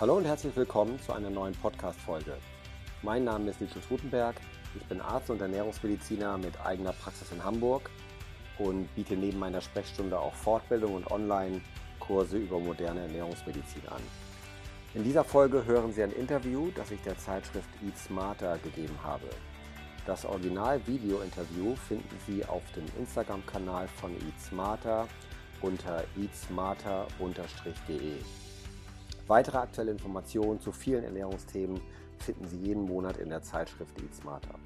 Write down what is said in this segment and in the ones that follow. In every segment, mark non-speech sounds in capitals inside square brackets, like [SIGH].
Hallo und herzlich willkommen zu einer neuen Podcast-Folge. Mein Name ist Nils Rutenberg. Ich bin Arzt und Ernährungsmediziner mit eigener Praxis in Hamburg und biete neben meiner Sprechstunde auch Fortbildung und Online-Kurse über moderne Ernährungsmedizin an. In dieser Folge hören Sie ein Interview, das ich der Zeitschrift Eat Smarter gegeben habe. Das Original-Video-Interview finden Sie auf dem Instagram-Kanal von Eat Smarter unter eatsmarter-de. Weitere aktuelle Informationen zu vielen Ernährungsthemen finden Sie jeden Monat in der Zeitschrift Eat Smarter.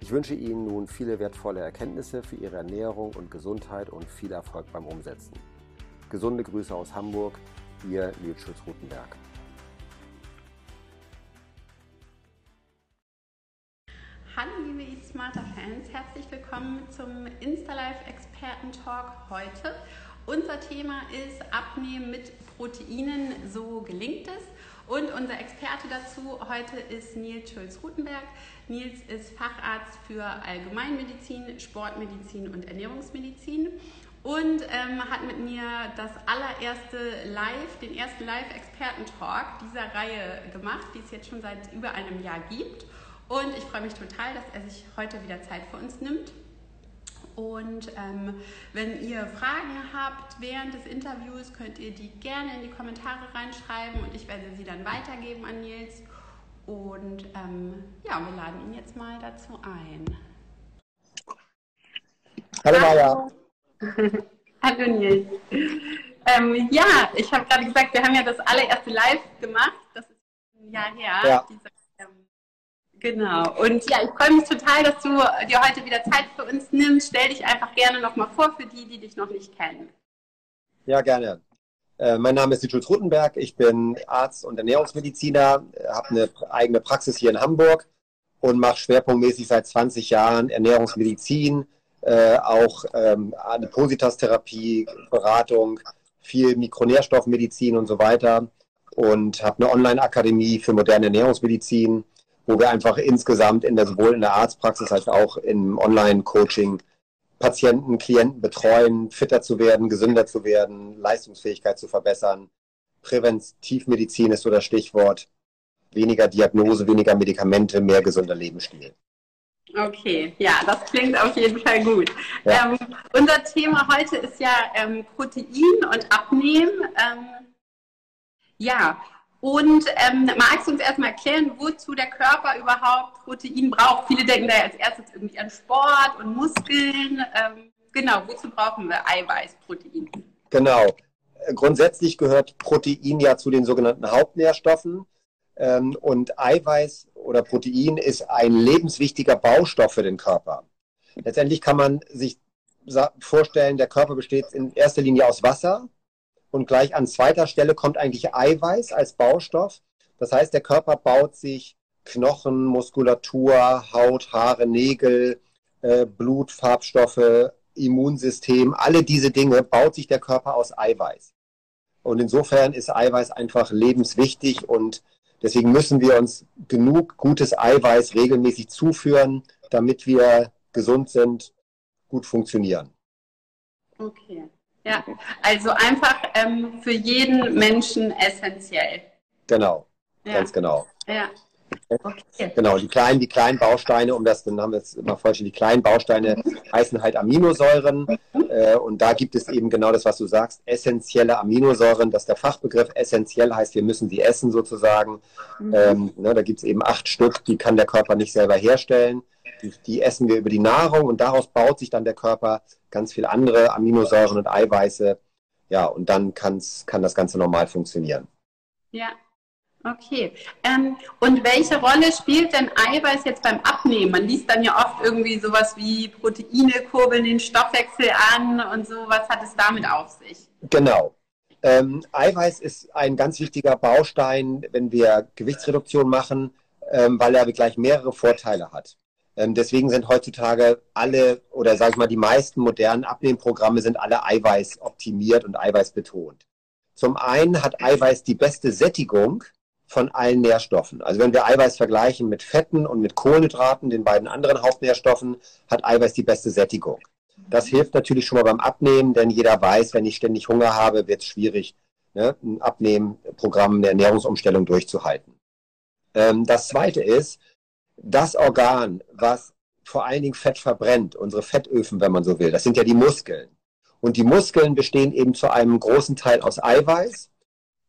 Ich wünsche Ihnen nun viele wertvolle Erkenntnisse für Ihre Ernährung und Gesundheit und viel Erfolg beim Umsetzen. Gesunde Grüße aus Hamburg, Ihr Nils Schulz-Rutenberg. Hallo liebe Eat Smarter Fans, herzlich willkommen zum InstaLife Experten Talk heute. Unser Thema ist Abnehmen mit Proteinen, so gelingt es. Und unser Experte dazu heute ist Nils Schulz-Rutenberg. Nils ist Facharzt für Allgemeinmedizin, Sportmedizin und Ernährungsmedizin und ähm, hat mit mir das allererste Live, den ersten Live-Experten-Talk dieser Reihe gemacht, die es jetzt schon seit über einem Jahr gibt. Und ich freue mich total, dass er sich heute wieder Zeit für uns nimmt. Und ähm, wenn ihr Fragen habt während des Interviews, könnt ihr die gerne in die Kommentare reinschreiben und ich werde sie dann weitergeben an Nils. Und ähm, ja, wir laden ihn jetzt mal dazu ein. Hallo Maja. [LAUGHS] Hallo Nils. Ähm, ja, ich habe gerade gesagt, wir haben ja das allererste Live gemacht. Das ist ein Jahr her. Ja. Dieser Genau. Und ja, ich freue mich total, dass du dir heute wieder Zeit für uns nimmst. Stell dich einfach gerne nochmal vor für die, die dich noch nicht kennen. Ja, gerne. Äh, mein Name ist Jules Rutenberg. Ich bin Arzt und Ernährungsmediziner, habe eine eigene Praxis hier in Hamburg und mache schwerpunktmäßig seit 20 Jahren Ernährungsmedizin, äh, auch ähm, Adipositas-Therapie, Beratung, viel Mikronährstoffmedizin und so weiter und habe eine Online-Akademie für moderne Ernährungsmedizin wo wir einfach insgesamt in der, sowohl in der Arztpraxis als auch im Online-Coaching Patienten, Klienten betreuen, fitter zu werden, gesünder zu werden, Leistungsfähigkeit zu verbessern. Präventivmedizin ist so das Stichwort. Weniger Diagnose, weniger Medikamente, mehr gesunder Lebensstil. Okay, ja, das klingt auf jeden Fall gut. Ja. Ähm, unser Thema heute ist ja ähm, Protein und Abnehmen. Ähm, ja, und ähm, magst du uns erstmal erklären, wozu der Körper überhaupt Protein braucht? Viele denken da als erstes irgendwie an Sport und Muskeln. Ähm, genau, wozu brauchen wir Eiweiß, Protein? Genau. Grundsätzlich gehört Protein ja zu den sogenannten Hauptnährstoffen. Ähm, und Eiweiß oder Protein ist ein lebenswichtiger Baustoff für den Körper. Letztendlich kann man sich vorstellen, der Körper besteht in erster Linie aus Wasser und gleich an zweiter Stelle kommt eigentlich Eiweiß als Baustoff. Das heißt, der Körper baut sich Knochen, Muskulatur, Haut, Haare, Nägel, äh, Blut, Farbstoffe, Immunsystem, alle diese Dinge baut sich der Körper aus Eiweiß. Und insofern ist Eiweiß einfach lebenswichtig und deswegen müssen wir uns genug gutes Eiweiß regelmäßig zuführen, damit wir gesund sind, gut funktionieren. Okay. Ja, also einfach ähm, für jeden Menschen essentiell. Genau, ja. ganz genau. Ja. Okay. Genau, die kleinen, die kleinen Bausteine, um das, dann haben wir es immer vollständig, die kleinen Bausteine heißen halt Aminosäuren. Äh, und da gibt es eben genau das, was du sagst, essentielle Aminosäuren. Das ist der Fachbegriff. Essentiell heißt, wir müssen sie essen sozusagen. Mhm. Ähm, ne, da gibt es eben acht Stück, die kann der Körper nicht selber herstellen. Die, die essen wir über die Nahrung und daraus baut sich dann der Körper ganz viel andere Aminosäuren und Eiweiße. Ja, und dann kann's, kann das Ganze normal funktionieren. Ja, okay. Ähm, und welche Rolle spielt denn Eiweiß jetzt beim Abnehmen? Man liest dann ja oft irgendwie sowas wie Proteine kurbeln den Stoffwechsel an und so. Was hat es damit auf sich? Genau. Ähm, Eiweiß ist ein ganz wichtiger Baustein, wenn wir Gewichtsreduktion machen, ähm, weil er gleich mehrere Vorteile hat. Ähm, deswegen sind heutzutage alle oder sage ich mal die meisten modernen Abnehmprogramme sind alle Eiweiß optimiert und Eiweiß betont. Zum einen hat Eiweiß die beste Sättigung von allen Nährstoffen. Also wenn wir Eiweiß vergleichen mit Fetten und mit Kohlenhydraten, den beiden anderen Hauptnährstoffen, hat Eiweiß die beste Sättigung. Das hilft natürlich schon mal beim Abnehmen, denn jeder weiß, wenn ich ständig Hunger habe, wird es schwierig, ne, ein Abnehmprogramm, eine Ernährungsumstellung durchzuhalten. Ähm, das zweite ist, das Organ, was vor allen Dingen Fett verbrennt, unsere Fettöfen, wenn man so will, das sind ja die Muskeln. Und die Muskeln bestehen eben zu einem großen Teil aus Eiweiß.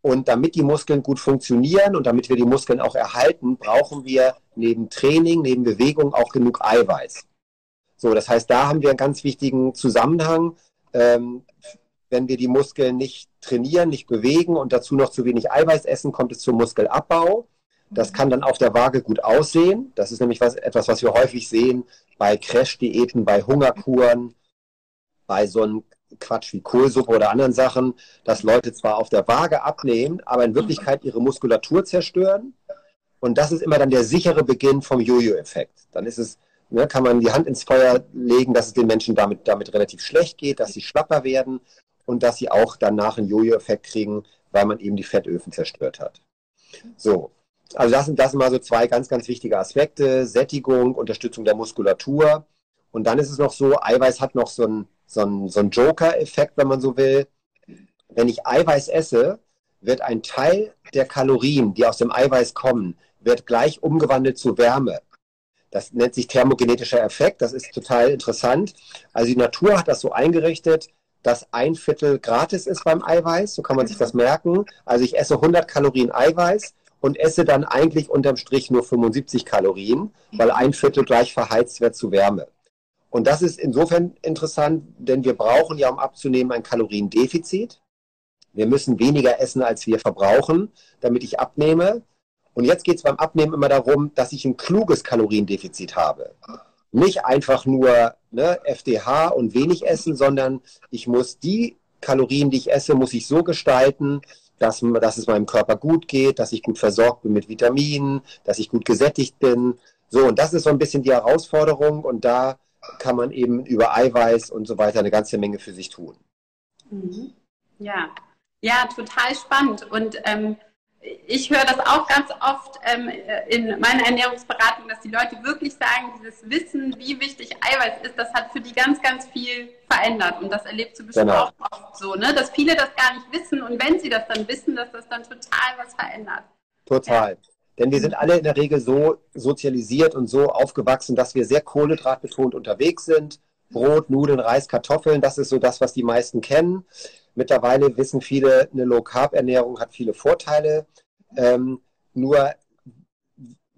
Und damit die Muskeln gut funktionieren und damit wir die Muskeln auch erhalten, brauchen wir neben Training, neben Bewegung auch genug Eiweiß. So, das heißt, da haben wir einen ganz wichtigen Zusammenhang. Ähm, wenn wir die Muskeln nicht trainieren, nicht bewegen und dazu noch zu wenig Eiweiß essen, kommt es zum Muskelabbau. Das kann dann auf der Waage gut aussehen. Das ist nämlich was, etwas, was wir häufig sehen bei Crash-Diäten, bei Hungerkuren, bei so einem Quatsch wie Kohlsuppe oder anderen Sachen, dass Leute zwar auf der Waage abnehmen, aber in Wirklichkeit ihre Muskulatur zerstören. Und das ist immer dann der sichere Beginn vom Jojo-Effekt. Dann ist es, ne, kann man die Hand ins Feuer legen, dass es den Menschen damit, damit relativ schlecht geht, dass sie schlapper werden und dass sie auch danach einen Jojo-Effekt kriegen, weil man eben die Fettöfen zerstört hat. So. Also das sind, das sind mal so zwei ganz, ganz wichtige Aspekte. Sättigung, Unterstützung der Muskulatur. Und dann ist es noch so, Eiweiß hat noch so einen so so ein Joker-Effekt, wenn man so will. Wenn ich Eiweiß esse, wird ein Teil der Kalorien, die aus dem Eiweiß kommen, wird gleich umgewandelt zu Wärme. Das nennt sich thermogenetischer Effekt. Das ist total interessant. Also die Natur hat das so eingerichtet, dass ein Viertel gratis ist beim Eiweiß. So kann man sich das merken. Also ich esse 100 Kalorien Eiweiß und esse dann eigentlich unterm Strich nur 75 Kalorien, weil ein Viertel gleich verheizt wird zu Wärme. Und das ist insofern interessant, denn wir brauchen ja, um abzunehmen, ein Kaloriendefizit. Wir müssen weniger essen, als wir verbrauchen, damit ich abnehme. Und jetzt geht es beim Abnehmen immer darum, dass ich ein kluges Kaloriendefizit habe. Nicht einfach nur ne, FDH und wenig essen, sondern ich muss die Kalorien, die ich esse, muss ich so gestalten, dass, dass es meinem Körper gut geht, dass ich gut versorgt bin mit Vitaminen, dass ich gut gesättigt bin. So, und das ist so ein bisschen die Herausforderung. Und da kann man eben über Eiweiß und so weiter eine ganze Menge für sich tun. Mhm. Ja, ja, total spannend. Und ähm, ich höre das auch ganz oft ähm, in meiner Ernährungsberatung, dass die Leute wirklich sagen, dieses Wissen, wie wichtig Eiweiß ist, das hat für die ganz, ganz viel verändert. Und das erlebst du bestimmt genau. auch oft so, ne? dass viele das gar nicht wissen und wenn sie das dann wissen, dass das dann total was verändert. Total. Ja. Denn wir sind alle in der Regel so sozialisiert und so aufgewachsen, dass wir sehr kohlenhydratbetont unterwegs sind. Brot, Nudeln, Reis, Kartoffeln, das ist so das, was die meisten kennen. Mittlerweile wissen viele, eine Low-Carb-Ernährung hat viele Vorteile. Ähm, nur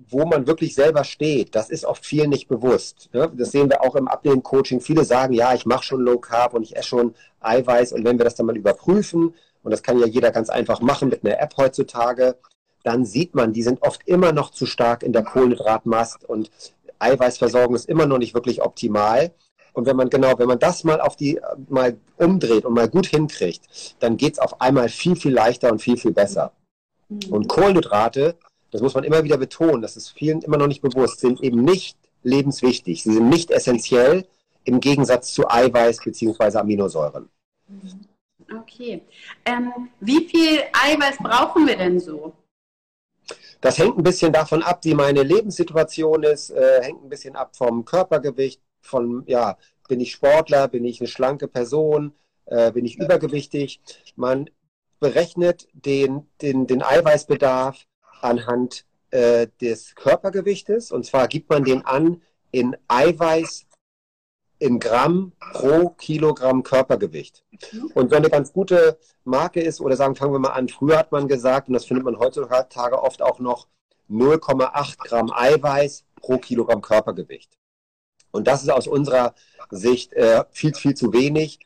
wo man wirklich selber steht, das ist oft vielen nicht bewusst. Ne? Das sehen wir auch im Abnehmen-Coaching. Viele sagen, ja, ich mache schon Low Carb und ich esse schon Eiweiß. Und wenn wir das dann mal überprüfen, und das kann ja jeder ganz einfach machen mit einer App heutzutage, dann sieht man, die sind oft immer noch zu stark in der Kohlenhydratmast und Eiweißversorgung ist immer noch nicht wirklich optimal. Und wenn man genau, wenn man das mal auf die mal umdreht und mal gut hinkriegt, dann geht es auf einmal viel, viel leichter und viel, viel besser. Mhm. Und Kohlenhydrate, das muss man immer wieder betonen, das ist vielen immer noch nicht bewusst, sind eben nicht lebenswichtig. Sie sind nicht essentiell im Gegensatz zu Eiweiß bzw. Aminosäuren. Okay. Ähm, wie viel Eiweiß brauchen wir denn so? Das hängt ein bisschen davon ab, wie meine Lebenssituation ist, äh, hängt ein bisschen ab vom Körpergewicht, von, ja, bin ich Sportler, bin ich eine schlanke Person, äh, bin ich übergewichtig. Man berechnet den, den, den Eiweißbedarf anhand äh, des Körpergewichtes und zwar gibt man den an in Eiweiß in Gramm pro Kilogramm Körpergewicht. Und so eine ganz gute Marke ist, oder sagen, fangen wir mal an, früher hat man gesagt, und das findet man heutzutage oft auch noch, 0,8 Gramm Eiweiß pro Kilogramm Körpergewicht. Und das ist aus unserer Sicht äh, viel, viel zu wenig.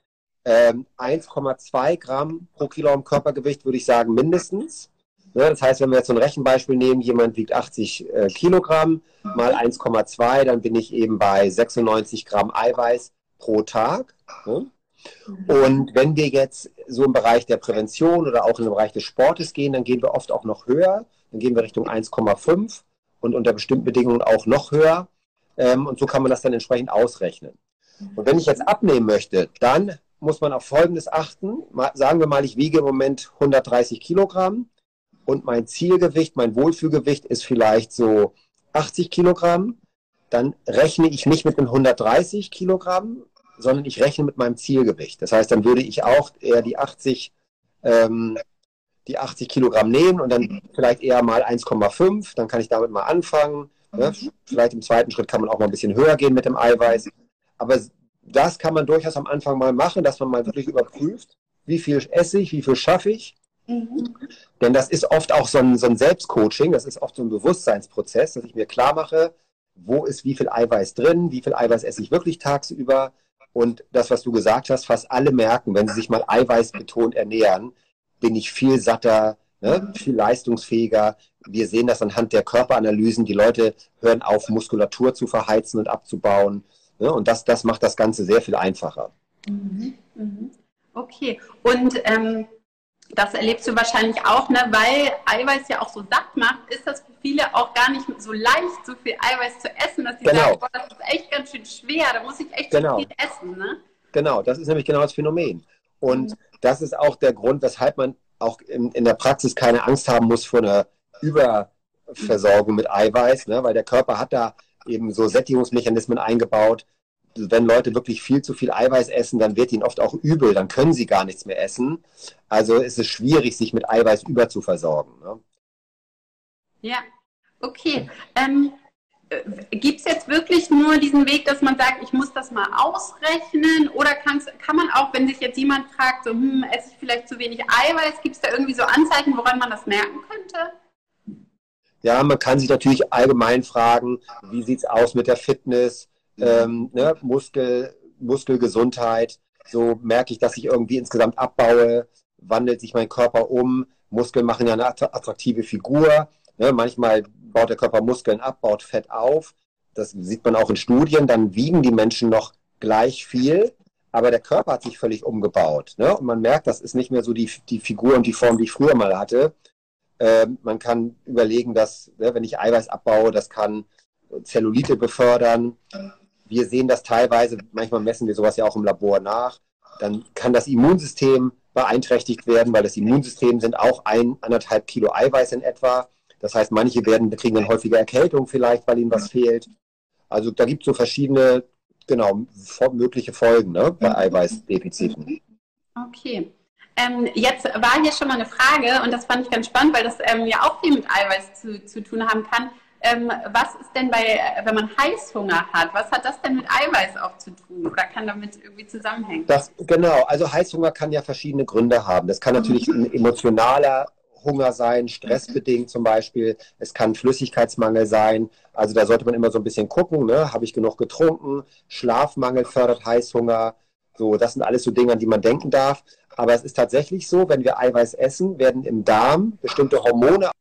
Ähm, 1,2 Gramm pro Kilogramm Körpergewicht würde ich sagen mindestens. Ne, das heißt, wenn wir jetzt so ein Rechenbeispiel nehmen, jemand wiegt 80 äh, Kilogramm mal 1,2, dann bin ich eben bei 96 Gramm Eiweiß pro Tag. Ne? Und wenn wir jetzt so im Bereich der Prävention oder auch im Bereich des Sportes gehen, dann gehen wir oft auch noch höher. Dann gehen wir Richtung 1,5 und unter bestimmten Bedingungen auch noch höher. Ähm, und so kann man das dann entsprechend ausrechnen. Und wenn ich jetzt abnehmen möchte, dann muss man auf Folgendes achten. sagen wir mal, ich wiege im Moment 130 Kilogramm und mein Zielgewicht, mein Wohlfühlgewicht ist vielleicht so 80 Kilogramm, dann rechne ich nicht mit den 130 Kilogramm, sondern ich rechne mit meinem Zielgewicht. Das heißt, dann würde ich auch eher die 80 ähm, die 80 Kilogramm nehmen und dann vielleicht eher mal 1,5, dann kann ich damit mal anfangen. Ne? Mhm. Vielleicht im zweiten Schritt kann man auch mal ein bisschen höher gehen mit dem Eiweiß. Aber das kann man durchaus am Anfang mal machen, dass man mal wirklich überprüft, wie viel esse ich, wie viel schaffe ich. Mhm. Denn das ist oft auch so ein, so ein Selbstcoaching, das ist oft so ein Bewusstseinsprozess, dass ich mir klar mache, wo ist wie viel Eiweiß drin, wie viel Eiweiß esse ich wirklich tagsüber. Und das, was du gesagt hast, fast alle merken, wenn sie sich mal eiweißbetont ernähren, bin ich viel satter, ne, viel leistungsfähiger. Wir sehen das anhand der Körperanalysen. Die Leute hören auf, Muskulatur zu verheizen und abzubauen. Ne, und das, das macht das Ganze sehr viel einfacher. Mhm, mhm. Okay. Und ähm, das erlebst du wahrscheinlich auch, ne? weil Eiweiß ja auch so satt macht, ist das für viele auch gar nicht so leicht, so viel Eiweiß zu essen, dass sie genau. sagen, boah, das ist echt ganz schön schwer, da muss ich echt genau. viel essen. Ne? Genau, das ist nämlich genau das Phänomen. Und mhm. das ist auch der Grund, weshalb man auch in, in, der Praxis keine Angst haben muss vor einer Überversorgung mit Eiweiß, ne? weil der Körper hat da eben so Sättigungsmechanismen eingebaut. Wenn Leute wirklich viel zu viel Eiweiß essen, dann wird ihnen oft auch übel, dann können sie gar nichts mehr essen. Also ist es schwierig, sich mit Eiweiß überzuversorgen. Ne? Ja, okay. Ähm, äh, Gibt es jetzt wirklich nur diesen Weg, dass man sagt, ich muss das mal ausrechnen? Oder kann man auch, wenn sich jetzt jemand fragt, so, hm, esse ich vielleicht zu wenig Eiweiß, gibt es da irgendwie so Anzeichen, woran man das merken könnte? Ja, man kann sich natürlich allgemein fragen, wie sieht es aus mit der Fitness, ähm, ne, Muskel, Muskelgesundheit. So merke ich, dass ich irgendwie insgesamt abbaue, wandelt sich mein Körper um. Muskeln machen ja eine attraktive Figur. Ne, manchmal baut der Körper Muskeln ab, baut Fett auf. Das sieht man auch in Studien. Dann wiegen die Menschen noch gleich viel, aber der Körper hat sich völlig umgebaut. Ne? Und man merkt, das ist nicht mehr so die, die Figur und die Form, die ich früher mal hatte. Äh, man kann überlegen, dass, ne, wenn ich Eiweiß abbaue, das kann Zellulite befördern. Wir sehen das teilweise, manchmal messen wir sowas ja auch im Labor nach. Dann kann das Immunsystem beeinträchtigt werden, weil das Immunsystem sind auch ein, anderthalb Kilo Eiweiß in etwa. Das heißt, manche werden, kriegen dann häufiger Erkältung vielleicht, weil ihnen was fehlt. Also da gibt es so verschiedene, genau, mögliche Folgen ne, bei Eiweißdefiziten. Okay. Ähm, jetzt war hier schon mal eine Frage und das fand ich ganz spannend, weil das ähm, ja auch viel mit Eiweiß zu, zu tun haben kann. Ähm, was ist denn bei, wenn man Heißhunger hat, was hat das denn mit Eiweiß auch zu tun oder kann damit irgendwie zusammenhängen? Das, genau, also Heißhunger kann ja verschiedene Gründe haben. Das kann natürlich ein emotionaler Hunger sein, stressbedingt zum Beispiel. Es kann Flüssigkeitsmangel sein. Also da sollte man immer so ein bisschen gucken, ne? habe ich genug getrunken? Schlafmangel fördert Heißhunger. So, das sind alles so Dinge, an die man denken darf. Aber es ist tatsächlich so, wenn wir Eiweiß essen, werden im Darm bestimmte Hormone.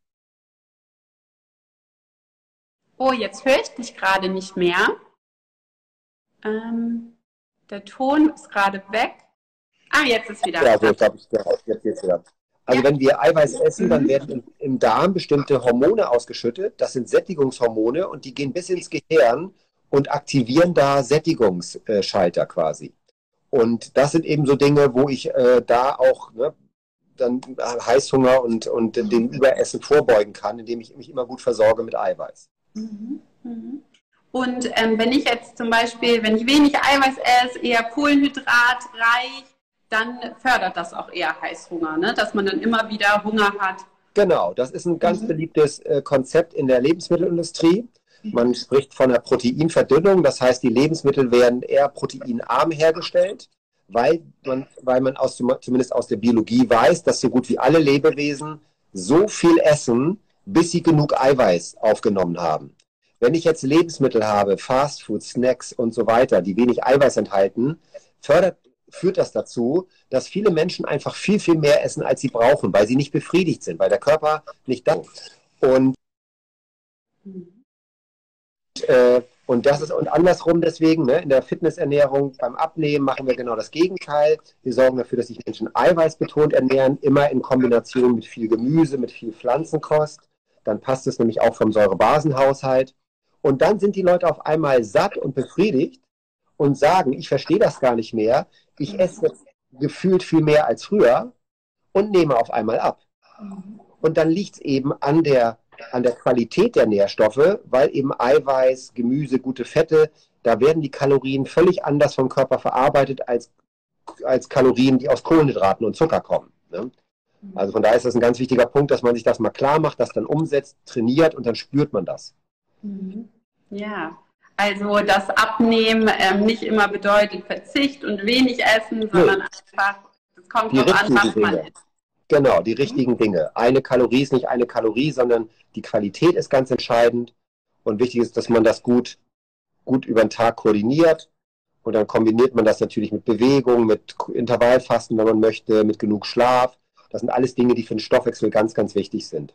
Oh, jetzt höre ich dich gerade nicht mehr. Ähm, der Ton ist gerade weg. Ah, jetzt ist wieder. Ja, so, jetzt habe ich jetzt geht's wieder. Also ja. wenn wir Eiweiß essen, dann mhm. werden im, im, Darm bestimmte Hormone ausgeschüttet. Das sind Sättigungshormone und die gehen bis ins Gehirn und aktivieren da Sättigungsschalter quasi. Und das sind eben so Dinge, wo ich äh, da auch ne, dann Heißhunger und, und dem Überessen vorbeugen kann, indem ich mich immer gut versorge mit Eiweiß. Mhm. Mhm. Und ähm, wenn ich jetzt zum Beispiel, wenn ich wenig Eiweiß esse, eher kohlenhydratreich, dann fördert das auch eher Heißhunger, ne? dass man dann immer wieder Hunger hat. Genau, das ist ein ganz mhm. beliebtes äh, Konzept in der Lebensmittelindustrie. Man spricht von einer Proteinverdünnung, das heißt, die Lebensmittel werden eher proteinarm hergestellt, weil man, weil man aus, zumindest aus der Biologie weiß, dass so gut wie alle Lebewesen so viel essen, bis sie genug Eiweiß aufgenommen haben. Wenn ich jetzt Lebensmittel habe, Fastfood, Snacks und so weiter, die wenig Eiweiß enthalten, fördert, führt das dazu, dass viele Menschen einfach viel, viel mehr essen, als sie brauchen, weil sie nicht befriedigt sind, weil der Körper nicht da ist. Und. Äh, und das ist und andersrum deswegen, ne, in der Fitnessernährung beim Abnehmen machen wir genau das Gegenteil. Wir sorgen dafür, dass sich Menschen eiweißbetont ernähren, immer in Kombination mit viel Gemüse, mit viel Pflanzenkost. Dann passt es nämlich auch vom Säurebasenhaushalt. Und dann sind die Leute auf einmal satt und befriedigt und sagen, ich verstehe das gar nicht mehr. Ich esse gefühlt viel mehr als früher und nehme auf einmal ab. Und dann liegt es eben an der an der Qualität der Nährstoffe, weil eben Eiweiß, Gemüse, gute Fette, da werden die Kalorien völlig anders vom Körper verarbeitet als, als Kalorien, die aus Kohlenhydraten und Zucker kommen. Ne? Also von daher ist das ein ganz wichtiger Punkt, dass man sich das mal klar macht, das dann umsetzt, trainiert und dann spürt man das. Mhm. Ja, also das Abnehmen ähm, nicht immer bedeutet Verzicht und wenig essen, sondern nee. einfach, es kommt die drauf an, was man isst. Genau, die richtigen mhm. Dinge. Eine Kalorie ist nicht eine Kalorie, sondern die Qualität ist ganz entscheidend. Und wichtig ist, dass man das gut, gut über den Tag koordiniert. Und dann kombiniert man das natürlich mit Bewegung, mit Intervallfasten, wenn man möchte, mit genug Schlaf. Das sind alles Dinge, die für den Stoffwechsel ganz, ganz wichtig sind.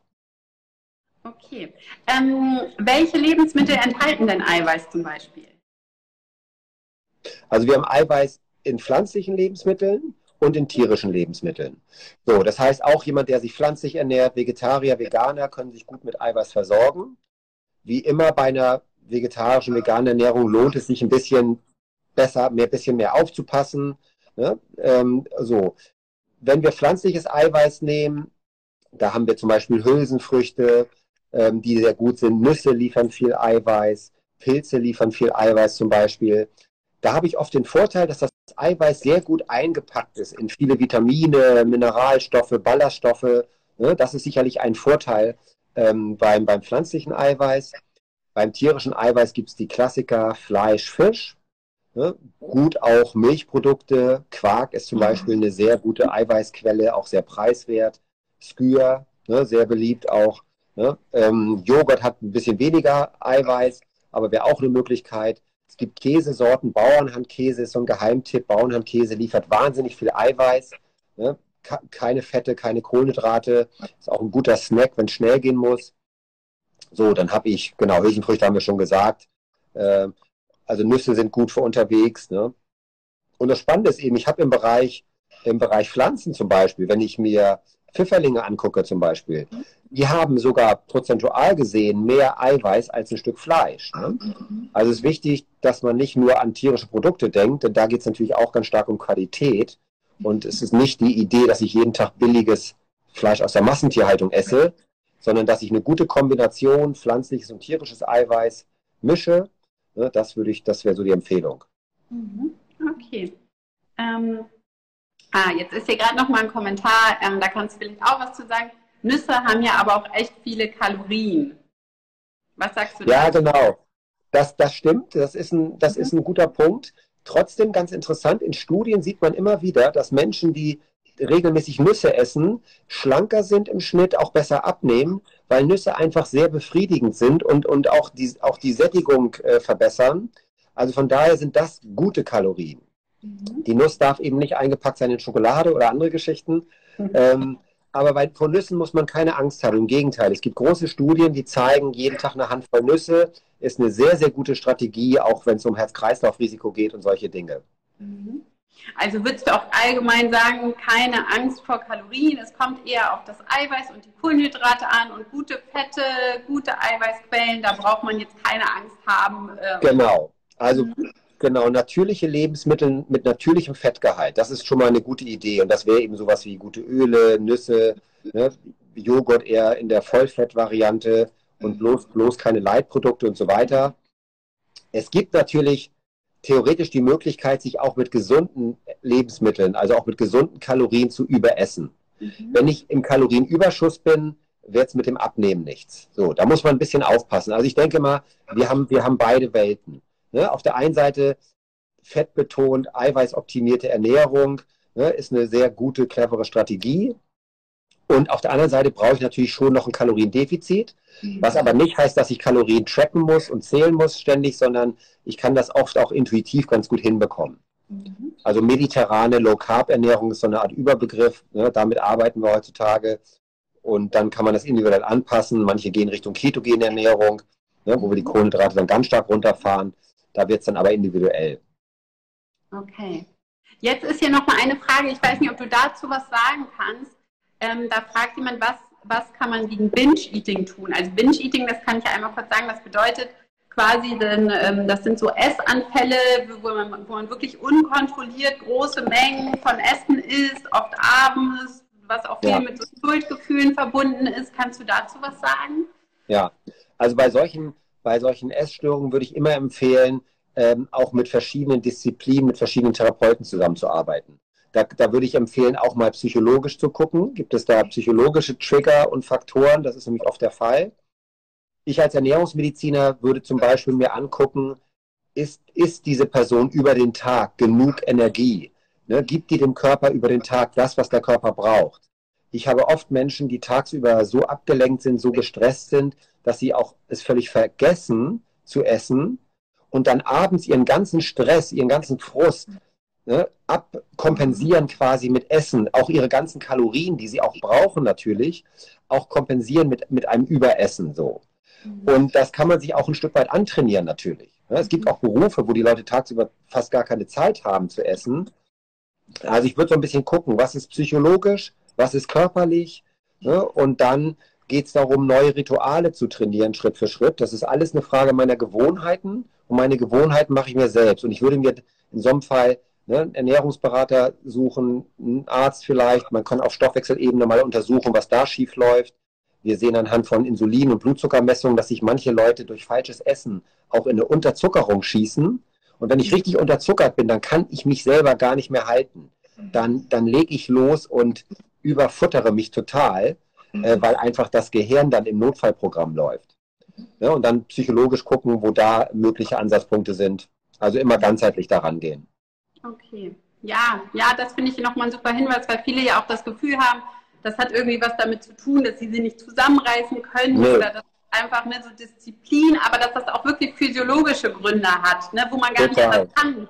Okay. Ähm, welche Lebensmittel enthalten denn Eiweiß zum Beispiel? Also wir haben Eiweiß in pflanzlichen Lebensmitteln und in tierischen Lebensmitteln. So, das heißt, auch jemand, der sich pflanzlich ernährt, Vegetarier, Veganer, können sich gut mit Eiweiß versorgen. Wie immer bei einer vegetarischen, veganen Ernährung lohnt es sich ein bisschen besser, mehr, bisschen mehr aufzupassen. Ne? Ähm, so. Wenn wir pflanzliches Eiweiß nehmen, da haben wir zum Beispiel Hülsenfrüchte, ähm, die sehr gut sind. Nüsse liefern viel Eiweiß, Pilze liefern viel Eiweiß zum Beispiel. Da habe ich oft den Vorteil, dass das Eiweiß sehr gut eingepackt ist in viele Vitamine, Mineralstoffe, Ballaststoffe. Ne? Das ist sicherlich ein Vorteil ähm, beim, beim pflanzlichen Eiweiß. Beim tierischen Eiweiß gibt es die Klassiker Fleisch, Fisch. Ne? Gut auch Milchprodukte. Quark ist zum mhm. Beispiel eine sehr gute Eiweißquelle, auch sehr preiswert. Skür, ne? sehr beliebt auch. Ne? Ähm, Joghurt hat ein bisschen weniger Eiweiß, aber wäre auch eine Möglichkeit. Es gibt Käsesorten, Bauernhandkäse ist so ein Geheimtipp. Bauernhandkäse liefert wahnsinnig viel Eiweiß. Ne? Keine Fette, keine Kohlenhydrate. Ist auch ein guter Snack, wenn es schnell gehen muss. So, dann habe ich, genau, Hülsenfrüchte haben wir schon gesagt. Äh, also Nüsse sind gut für unterwegs. Ne? Und das Spannende ist eben, ich habe im Bereich, im Bereich Pflanzen zum Beispiel, wenn ich mir Pfifferlinge angucke zum Beispiel, die haben sogar prozentual gesehen mehr Eiweiß als ein Stück Fleisch. Ne? Also es ist wichtig, dass man nicht nur an tierische Produkte denkt, denn da geht es natürlich auch ganz stark um Qualität. Und es ist nicht die Idee, dass ich jeden Tag billiges Fleisch aus der Massentierhaltung esse, sondern dass ich eine gute Kombination pflanzliches und tierisches Eiweiß mische. Ne? Das würde ich, das wäre so die Empfehlung. Mhm. Okay. Ähm, ah, jetzt ist hier gerade noch mal ein Kommentar, ähm, da kannst du vielleicht auch was zu sagen. Nüsse haben ja aber auch echt viele Kalorien. Was sagst du da? Ja, genau. Das, das stimmt. Das ist, ein, das mhm. ist ein guter Punkt. Trotzdem ganz interessant, in Studien sieht man immer wieder, dass Menschen, die regelmäßig Nüsse essen, schlanker sind im Schnitt, auch besser abnehmen, weil Nüsse einfach sehr befriedigend sind und, und auch, die, auch die Sättigung äh, verbessern. Also von daher sind das gute Kalorien. Mhm. Die Nuss darf eben nicht eingepackt sein in Schokolade oder andere Geschichten. Mhm. Ähm, aber bei, vor Nüssen muss man keine Angst haben. Im Gegenteil, es gibt große Studien, die zeigen, jeden Tag eine Handvoll Nüsse ist eine sehr, sehr gute Strategie, auch wenn es um Herz-Kreislauf-Risiko geht und solche Dinge. Mhm. Also würdest du auch allgemein sagen, keine Angst vor Kalorien, es kommt eher auf das Eiweiß und die Kohlenhydrate an und gute Fette, gute Eiweißquellen, da braucht man jetzt keine Angst haben. Ähm. Genau, also mhm. Genau, natürliche Lebensmittel mit natürlichem Fettgehalt, das ist schon mal eine gute Idee. Und das wäre eben sowas wie gute Öle, Nüsse, ne? Joghurt eher in der Vollfettvariante und bloß, bloß keine Leitprodukte und so weiter. Es gibt natürlich theoretisch die Möglichkeit, sich auch mit gesunden Lebensmitteln, also auch mit gesunden Kalorien zu überessen. Mhm. Wenn ich im Kalorienüberschuss bin, wird es mit dem Abnehmen nichts. So, da muss man ein bisschen aufpassen. Also ich denke mal, wir haben, wir haben beide Welten. Ne? Auf der einen Seite fettbetont, eiweißoptimierte Ernährung ne, ist eine sehr gute, clevere Strategie. Und auf der anderen Seite brauche ich natürlich schon noch ein Kaloriendefizit, was aber nicht heißt, dass ich Kalorien tracken muss und zählen muss ständig, sondern ich kann das oft auch intuitiv ganz gut hinbekommen. Mhm. Also mediterrane Low-Carb-Ernährung ist so eine Art Überbegriff. Ne? Damit arbeiten wir heutzutage. Und dann kann man das individuell anpassen. Manche gehen Richtung ketogene Ernährung, ne? wo wir die Kohlenhydrate dann ganz stark runterfahren. Da wird es dann aber individuell. Okay. Jetzt ist hier noch mal eine Frage. Ich weiß nicht, ob du dazu was sagen kannst. Ähm, da fragt jemand, was, was kann man gegen Binge-Eating tun? Also Binge-Eating, das kann ich ja einmal kurz sagen, das bedeutet quasi, denn, ähm, das sind so Essanfälle, wo man, wo man wirklich unkontrolliert große Mengen von Essen isst, oft abends, was auch viel ja. mit so Schuldgefühlen verbunden ist. Kannst du dazu was sagen? Ja, also bei solchen bei solchen Essstörungen würde ich immer empfehlen, ähm, auch mit verschiedenen Disziplinen, mit verschiedenen Therapeuten zusammenzuarbeiten. Da, da würde ich empfehlen, auch mal psychologisch zu gucken. Gibt es da psychologische Trigger und Faktoren? Das ist nämlich oft der Fall. Ich als Ernährungsmediziner würde zum Beispiel mir angucken, ist, ist diese Person über den Tag genug Energie? Ne? Gibt die dem Körper über den Tag das, was der Körper braucht? Ich habe oft Menschen, die tagsüber so abgelenkt sind, so gestresst sind, dass sie auch es völlig vergessen zu essen und dann abends ihren ganzen Stress, ihren ganzen Frust ne, abkompensieren quasi mit Essen, auch ihre ganzen Kalorien, die sie auch brauchen natürlich, auch kompensieren mit, mit einem Überessen so. Mhm. Und das kann man sich auch ein Stück weit antrainieren natürlich. Ne. Es gibt auch Berufe, wo die Leute tagsüber fast gar keine Zeit haben zu essen. Also ich würde so ein bisschen gucken, was ist psychologisch, was ist körperlich ne? und dann geht es darum, neue Rituale zu trainieren, Schritt für Schritt. Das ist alles eine Frage meiner Gewohnheiten und meine Gewohnheiten mache ich mir selbst. Und ich würde mir in so einem Fall ne, einen Ernährungsberater suchen, einen Arzt vielleicht. Man kann auf Stoffwechselebene mal untersuchen, was da schief läuft. Wir sehen anhand von Insulin- und Blutzuckermessungen, dass sich manche Leute durch falsches Essen auch in eine Unterzuckerung schießen. Und wenn ich richtig unterzuckert bin, dann kann ich mich selber gar nicht mehr halten. Dann, dann lege ich los und überfuttere mich total, äh, weil einfach das Gehirn dann im Notfallprogramm läuft. Ja, und dann psychologisch gucken, wo da mögliche Ansatzpunkte sind. Also immer ganzheitlich daran gehen. Okay. Ja, ja, das finde ich nochmal ein super Hinweis, weil viele ja auch das Gefühl haben, das hat irgendwie was damit zu tun, dass sie sie nicht zusammenreißen können nee. oder das einfach ne, so Disziplin, aber dass das auch wirklich physiologische Gründe hat, ne, wo man gar Total. nicht anders kann.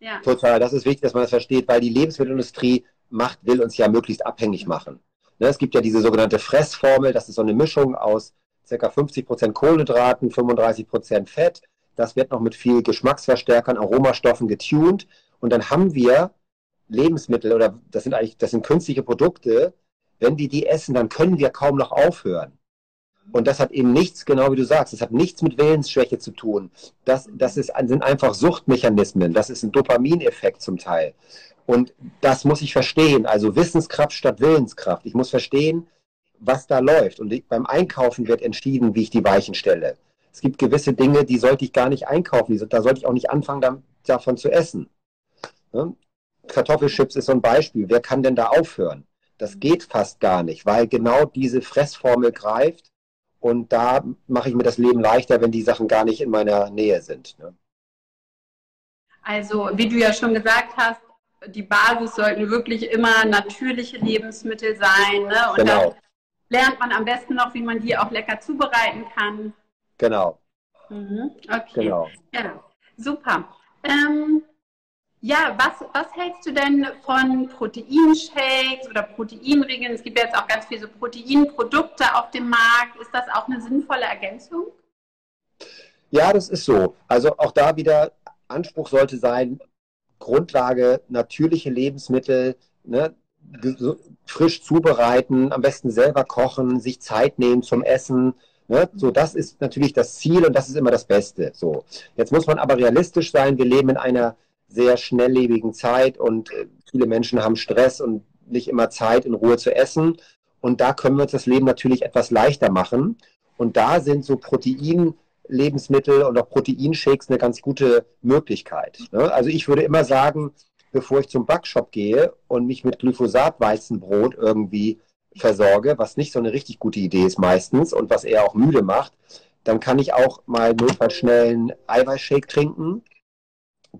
Ja. Total, das ist wichtig, dass man das versteht, weil die Lebensmittelindustrie macht, will uns ja möglichst abhängig machen. Ne, es gibt ja diese sogenannte Fressformel, das ist so eine Mischung aus ca. 50% Kohlenhydraten, 35% Fett. Das wird noch mit viel Geschmacksverstärkern, Aromastoffen getuned. Und dann haben wir Lebensmittel oder das sind eigentlich, das sind künstliche Produkte. Wenn die die essen, dann können wir kaum noch aufhören. Und das hat eben nichts, genau wie du sagst, das hat nichts mit Willensschwäche zu tun. Das, das ist, sind einfach Suchtmechanismen. Das ist ein Dopamineffekt zum Teil. Und das muss ich verstehen. Also Wissenskraft statt Willenskraft. Ich muss verstehen, was da läuft. Und beim Einkaufen wird entschieden, wie ich die Weichen stelle. Es gibt gewisse Dinge, die sollte ich gar nicht einkaufen. Da sollte ich auch nicht anfangen, davon zu essen. Kartoffelchips ist so ein Beispiel. Wer kann denn da aufhören? Das geht fast gar nicht, weil genau diese Fressformel greift und da mache ich mir das Leben leichter, wenn die Sachen gar nicht in meiner Nähe sind. Ne? Also, wie du ja schon gesagt hast, die Basis sollten wirklich immer natürliche Lebensmittel sein. Ne? Und genau. dann lernt man am besten noch, wie man die auch lecker zubereiten kann. Genau. Mhm. Okay. Genau. Ja, super. Ähm, ja, was, was hältst du denn von Proteinshakes oder Proteinriegeln? Es gibt ja jetzt auch ganz viele Proteinprodukte auf dem Markt. Ist das auch eine sinnvolle Ergänzung? Ja, das ist so. Also auch da wieder Anspruch sollte sein, Grundlage natürliche Lebensmittel, ne, frisch zubereiten, am besten selber kochen, sich Zeit nehmen zum Essen. Ne? So, das ist natürlich das Ziel und das ist immer das Beste. So, jetzt muss man aber realistisch sein. Wir leben in einer sehr schnelllebigen Zeit und äh, viele Menschen haben Stress und nicht immer Zeit, in Ruhe zu essen. Und da können wir uns das Leben natürlich etwas leichter machen. Und da sind so Proteinlebensmittel und auch Proteinshakes eine ganz gute Möglichkeit. Ne? Also ich würde immer sagen, bevor ich zum Backshop gehe und mich mit Glyphosat-Weizenbrot irgendwie versorge, was nicht so eine richtig gute Idee ist meistens und was eher auch müde macht, dann kann ich auch mal notfalls schnell einen Eiweißshake trinken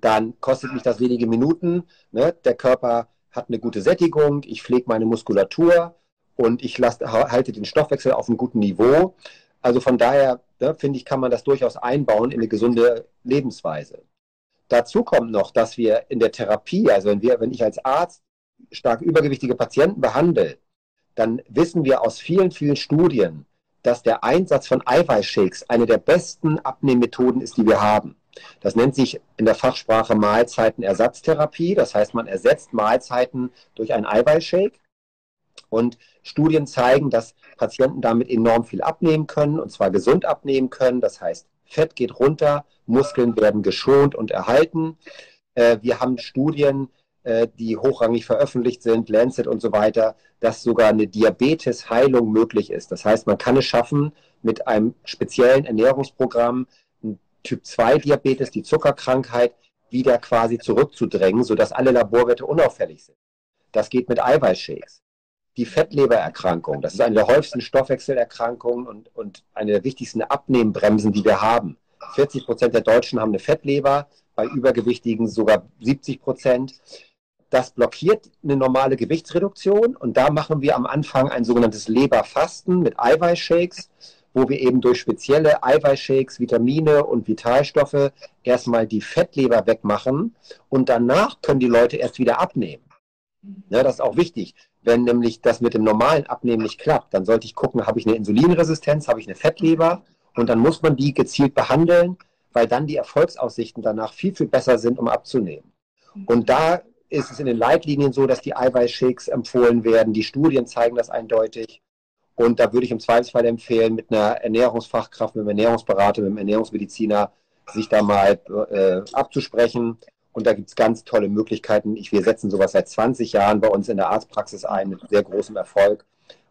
dann kostet mich das wenige Minuten. Ne? Der Körper hat eine gute Sättigung, ich pflege meine Muskulatur und ich lasse, halte den Stoffwechsel auf einem guten Niveau. Also von daher ne, finde ich, kann man das durchaus einbauen in eine gesunde Lebensweise. Dazu kommt noch, dass wir in der Therapie, also wenn, wir, wenn ich als Arzt stark übergewichtige Patienten behandle, dann wissen wir aus vielen, vielen Studien, dass der Einsatz von Eiweißshakes eine der besten Abnehmmethoden ist, die wir haben. Das nennt sich in der Fachsprache Mahlzeitenersatztherapie. Das heißt, man ersetzt Mahlzeiten durch einen Eiweißshake. Und Studien zeigen, dass Patienten damit enorm viel abnehmen können, und zwar gesund abnehmen können. Das heißt, Fett geht runter, Muskeln werden geschont und erhalten. Äh, wir haben Studien, äh, die hochrangig veröffentlicht sind, Lancet und so weiter, dass sogar eine Diabetesheilung möglich ist. Das heißt, man kann es schaffen, mit einem speziellen Ernährungsprogramm Typ-2-Diabetes, die Zuckerkrankheit, wieder quasi zurückzudrängen, sodass alle Laborwerte unauffällig sind. Das geht mit Eiweißshakes. Die Fettlebererkrankung, das ist eine der häufigsten Stoffwechselerkrankungen und, und eine der wichtigsten Abnehmbremsen, die wir haben. 40 Prozent der Deutschen haben eine Fettleber, bei Übergewichtigen sogar 70 Prozent. Das blockiert eine normale Gewichtsreduktion und da machen wir am Anfang ein sogenanntes Leberfasten mit Eiweißshakes, wo wir eben durch spezielle Eiweißshakes, Vitamine und Vitalstoffe erstmal die Fettleber wegmachen und danach können die Leute erst wieder abnehmen. Ja, das ist auch wichtig. Wenn nämlich das mit dem normalen Abnehmen nicht klappt, dann sollte ich gucken, habe ich eine Insulinresistenz, habe ich eine Fettleber und dann muss man die gezielt behandeln, weil dann die Erfolgsaussichten danach viel, viel besser sind, um abzunehmen. Und da ist es in den Leitlinien so, dass die Eiweißshakes empfohlen werden. Die Studien zeigen das eindeutig. Und da würde ich im Zweifelsfall empfehlen, mit einer Ernährungsfachkraft, mit einem Ernährungsberater, mit einem Ernährungsmediziner sich da mal äh, abzusprechen. Und da gibt es ganz tolle Möglichkeiten. Ich, wir setzen sowas seit 20 Jahren bei uns in der Arztpraxis ein mit sehr großem Erfolg.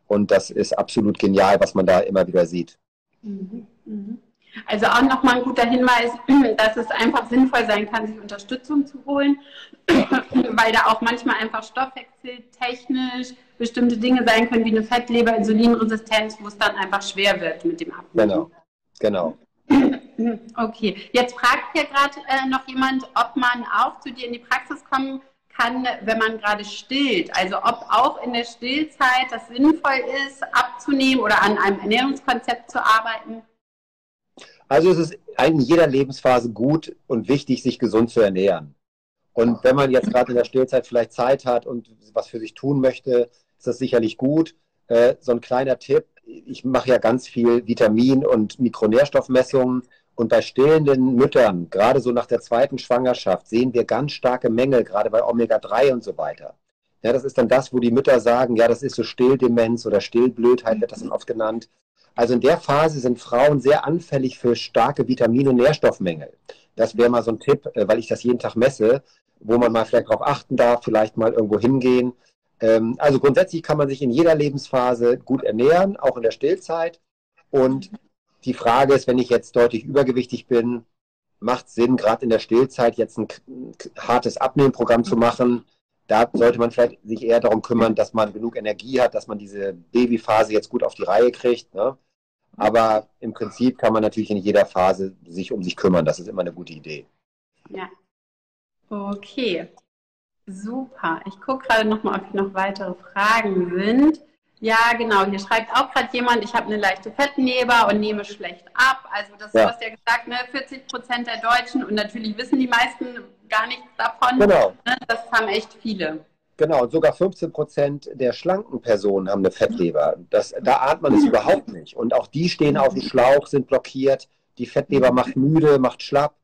Und das ist absolut genial, was man da immer wieder sieht. Mhm, mh. Also auch nochmal ein guter Hinweis, [CLEARS THROAT] dass es einfach sinnvoll sein kann, sich Unterstützung zu holen, [CLEARS THROAT] weil da auch manchmal einfach stoffwechseltechnisch bestimmte Dinge sein können, wie eine Fettleber, Insulinresistenz, wo es dann einfach schwer wird mit dem Abnehmen. Genau, genau. [CLEARS THROAT] Okay, jetzt fragt hier gerade äh, noch jemand, ob man auch zu dir in die Praxis kommen kann, wenn man gerade stillt. Also ob auch in der Stillzeit das sinnvoll ist, abzunehmen oder an einem Ernährungskonzept zu arbeiten. Also es ist in jeder Lebensphase gut und wichtig, sich gesund zu ernähren. Und wenn man jetzt gerade in der Stillzeit vielleicht Zeit hat und was für sich tun möchte, ist das sicherlich gut. Äh, so ein kleiner Tipp, ich mache ja ganz viel Vitamin- und Mikronährstoffmessungen. Und bei stillenden Müttern, gerade so nach der zweiten Schwangerschaft, sehen wir ganz starke Mängel, gerade bei Omega-3 und so weiter. Ja, das ist dann das, wo die Mütter sagen, ja, das ist so Stilldemenz oder Stillblödheit, wird das dann oft genannt. Also in der Phase sind Frauen sehr anfällig für starke Vitamin- und Nährstoffmängel. Das wäre mal so ein Tipp, äh, weil ich das jeden Tag messe, wo man mal vielleicht darauf achten darf, vielleicht mal irgendwo hingehen. Ähm, also grundsätzlich kann man sich in jeder Lebensphase gut ernähren, auch in der Stillzeit. Und die Frage ist, wenn ich jetzt deutlich übergewichtig bin, macht es Sinn, gerade in der Stillzeit jetzt ein hartes Abnehmprogramm zu machen. Da sollte man vielleicht sich eher darum kümmern, dass man genug Energie hat, dass man diese Babyphase jetzt gut auf die Reihe kriegt. Ne? Aber im Prinzip kann man natürlich in jeder Phase sich um sich kümmern. Das ist immer eine gute Idee. Ja. Okay. Super. Ich gucke gerade nochmal, ob noch weitere Fragen sind. Ja, genau. Hier schreibt auch gerade jemand, ich habe eine leichte Fettleber und nehme schlecht ab. Also das ja. du hast ja gesagt, ne, 40 Prozent der Deutschen und natürlich wissen die meisten gar nichts davon. Genau. Ne, das haben echt viele. Genau, und sogar 15 Prozent der schlanken Personen haben eine Fettleber. Das, da ahnt man es überhaupt nicht. Und auch die stehen auf dem Schlauch, sind blockiert. Die Fettleber macht müde, macht schlapp.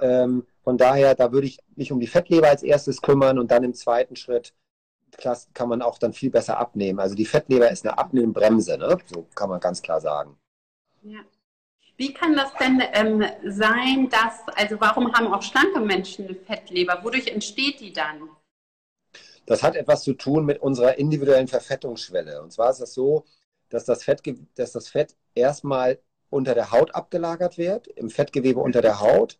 Ähm, von daher, da würde ich mich um die Fettleber als erstes kümmern und dann im zweiten Schritt kann man auch dann viel besser abnehmen. Also die Fettleber ist eine Abnehmbremse, ne? so kann man ganz klar sagen. Ja. Wie kann das denn ähm, sein, dass, also warum haben auch schlanke Menschen eine Fettleber? Wodurch entsteht die dann? Das hat etwas zu tun mit unserer individuellen Verfettungsschwelle. Und zwar ist es so, dass das Fett, dass das Fett erstmal unter der Haut abgelagert wird, im Fettgewebe unter der Haut.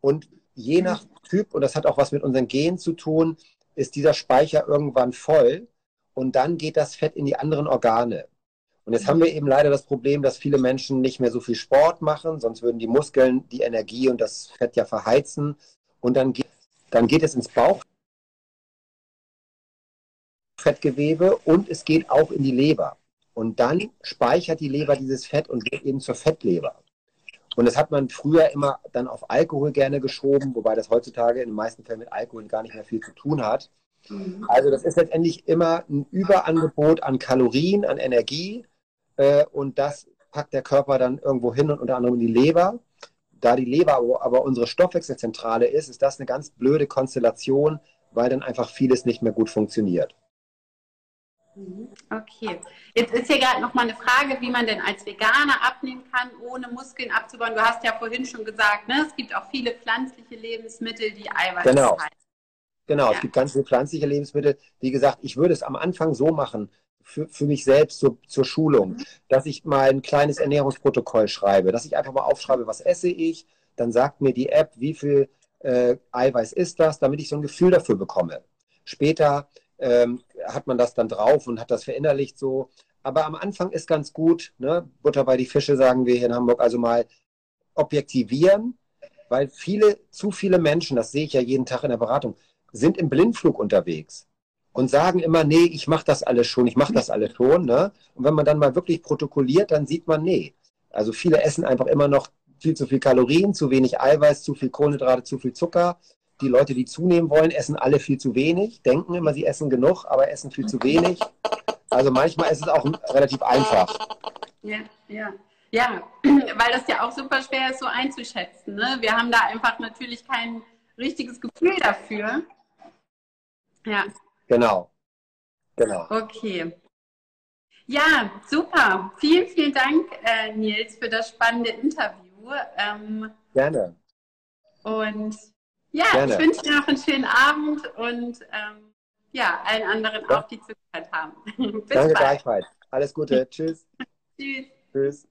Und je nach Typ, und das hat auch was mit unseren Genen zu tun, ist dieser Speicher irgendwann voll und dann geht das Fett in die anderen Organe. Und jetzt haben wir eben leider das Problem, dass viele Menschen nicht mehr so viel Sport machen, sonst würden die Muskeln die Energie und das Fett ja verheizen. Und dann geht, dann geht es ins Bauch. Fettgewebe und es geht auch in die Leber. Und dann speichert die Leber dieses Fett und wird eben zur Fettleber. Und das hat man früher immer dann auf Alkohol gerne geschoben, wobei das heutzutage in den meisten Fällen mit Alkohol gar nicht mehr viel zu tun hat. Mhm. Also das ist letztendlich immer ein Überangebot an Kalorien, an Energie äh, und das packt der Körper dann irgendwo hin und unter anderem in die Leber. Da die Leber aber unsere Stoffwechselzentrale ist, ist das eine ganz blöde Konstellation, weil dann einfach vieles nicht mehr gut funktioniert. Mhm. Okay. Jetzt ist hier gerade noch mal eine Frage, wie man denn als Veganer abnehmen kann, ohne Muskeln abzubauen. Du hast ja vorhin schon gesagt, ne? es gibt auch viele pflanzliche Lebensmittel, die Eiweiß genau. Halten. Genau, ja. es gibt ganz viele pflanzliche Lebensmittel. Wie gesagt, ich würde es am Anfang so machen, für, für mich selbst so, zur Schulung, mhm. dass ich mal ein kleines Ernährungsprotokoll schreibe, dass ich einfach mal aufschreibe, was esse ich, dann sagt mir die App, wie viel äh, Eiweiß ist das, damit ich so ein Gefühl dafür bekomme. Später ähm, hat man das dann drauf und hat das verinnerlicht so. Aber am Anfang ist ganz gut, ne? Butter bei die Fische, sagen wir hier in Hamburg, also mal objektivieren, weil viele, zu viele Menschen, das sehe ich ja jeden Tag in der Beratung, sind im Blindflug unterwegs und sagen immer, nee, ich mache das alles schon, ich mache das alles schon. Ne? Und wenn man dann mal wirklich protokolliert, dann sieht man, nee. Also viele essen einfach immer noch viel zu viel Kalorien, zu wenig Eiweiß, zu viel Kohlenhydrate, zu viel Zucker. Die Leute, die zunehmen wollen, essen alle viel zu wenig, denken immer, sie essen genug, aber essen viel zu wenig. Also manchmal ist es auch relativ einfach. Ja, ja. Ja, [CLEARS THROAT] weil das ja auch super schwer ist, so einzuschätzen. Ne? Wir haben da einfach natürlich kein richtiges Gefühl dafür. Ja. Genau. Genau. Okay. Ja, super. Vielen, vielen Dank, äh, Nils, für das spannende Interview. Ähm, Gerne. Und ja, Gerne. ich wünsche dir noch einen schönen Abend und ähm, ja, allen anderen ja. auch, die zugehört haben. [LAUGHS] Bis Danke bald. gleichfalls. Alles Gute. [LAUGHS] Tschüss. Tschüss. Tschüss.